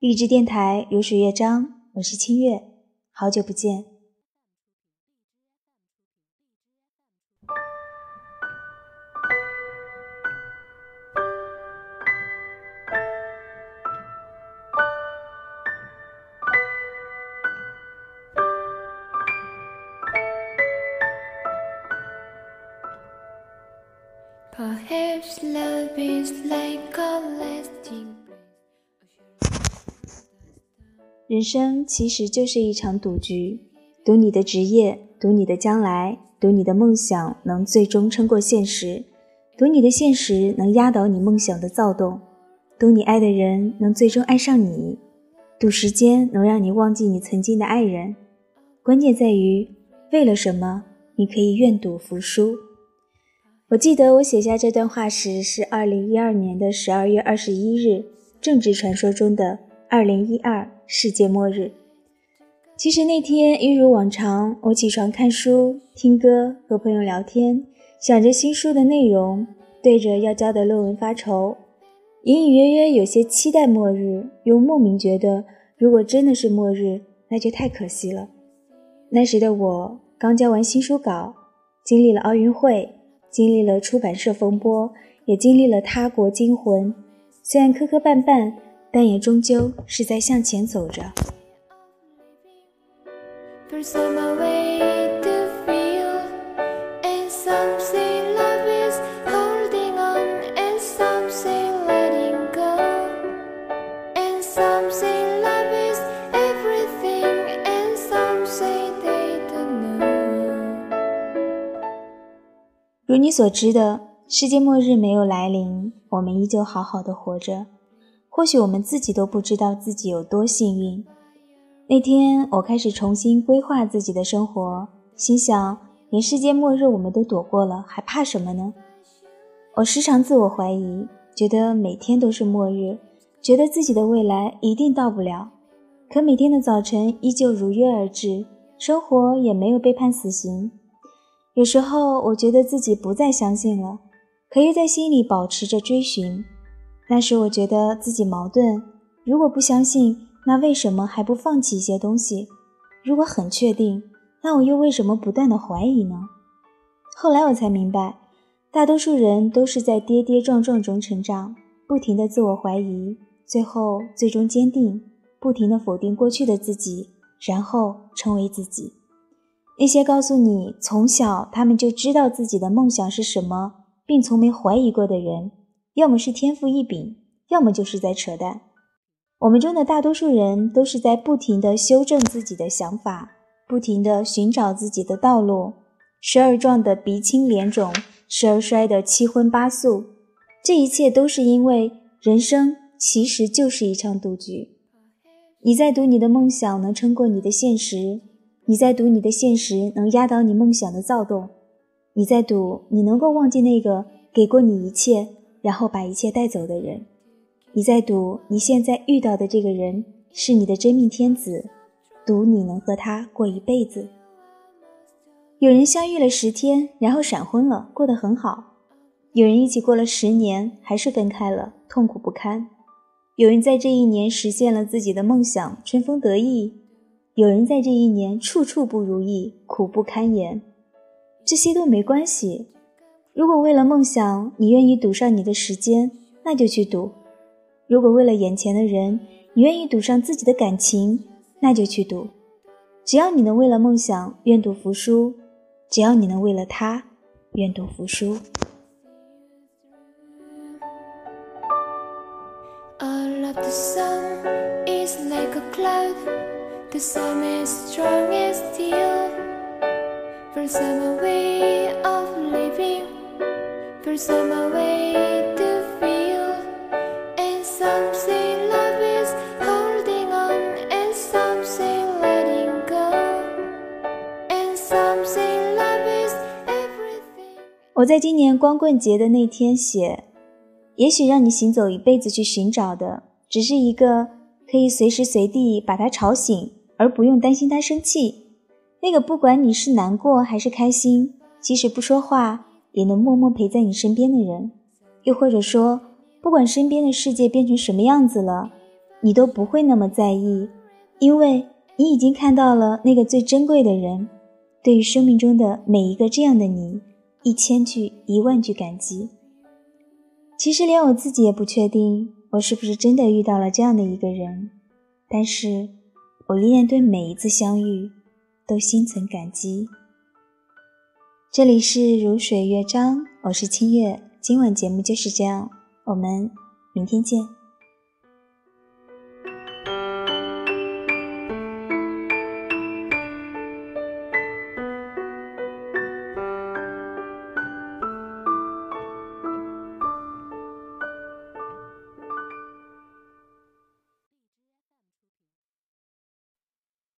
励志电台如水乐章，我是清月，好久不见。Perhaps love is like a lasting 人生其实就是一场赌局，赌你的职业，赌你的将来，赌你的梦想能最终撑过现实，赌你的现实能压倒你梦想的躁动，赌你爱的人能最终爱上你，赌时间能让你忘记你曾经的爱人。关键在于为了什么，你可以愿赌服输。我记得我写下这段话时是二零一二年的十二月二十一日，正值传说中的二零一二。世界末日。其实那天一如往常，我起床看书、听歌、和朋友聊天，想着新书的内容，对着要交的论文发愁，隐隐约约有些期待末日，又莫名觉得如果真的是末日，那就太可惜了。那时的我刚交完新书稿，经历了奥运会，经历了出版社风波，也经历了他国惊魂，虽然磕磕绊绊。但也终究是在向前走着。如你所知的，世界末日没有来临，我们依旧好好的活着。或许我们自己都不知道自己有多幸运。那天，我开始重新规划自己的生活，心想：连世界末日我们都躲过了，还怕什么呢？我时常自我怀疑，觉得每天都是末日，觉得自己的未来一定到不了。可每天的早晨依旧如约而至，生活也没有被判死刑。有时候，我觉得自己不再相信了，可又在心里保持着追寻。那时我觉得自己矛盾，如果不相信，那为什么还不放弃一些东西？如果很确定，那我又为什么不断的怀疑呢？后来我才明白，大多数人都是在跌跌撞撞中成长，不停的自我怀疑，最后最终坚定，不停的否定过去的自己，然后成为自己。那些告诉你从小他们就知道自己的梦想是什么，并从没怀疑过的人。要么是天赋异禀，要么就是在扯淡。我们中的大多数人都是在不停地修正自己的想法，不停地寻找自己的道路，时而撞得鼻青脸肿，时而摔得七荤八素。这一切都是因为人生其实就是一场赌局。你在赌你的梦想能撑过你的现实，你在赌你的现实能压倒你梦想的躁动，你在赌你能够忘记那个给过你一切。然后把一切带走的人，你在赌你现在遇到的这个人是你的真命天子，赌你能和他过一辈子。有人相遇了十天，然后闪婚了，过得很好；有人一起过了十年，还是分开了，痛苦不堪；有人在这一年实现了自己的梦想，春风得意；有人在这一年处处不如意，苦不堪言。这些都没关系。如果为了梦想，你愿意赌上你的时间，那就去赌；如果为了眼前的人，你愿意赌上自己的感情，那就去赌。只要你能为了梦想愿赌服输，只要你能为了他愿赌服输。For some way to feel. And something love is holding on and something letting go. And something love is everything. 我在今年光棍节的那天写也许让你行走一辈子去寻找的只是一个可以随时随地把他吵醒而不用担心他生气。那个不管你是难过还是开心即使不说话也能默默陪在你身边的人，又或者说，不管身边的世界变成什么样子了，你都不会那么在意，因为你已经看到了那个最珍贵的人。对于生命中的每一个这样的你，一千句、一万句感激。其实连我自己也不确定，我是不是真的遇到了这样的一个人，但是我依然对每一次相遇都心存感激。这里是如水乐章，我是清月，今晚节目就是这样，我们明天见。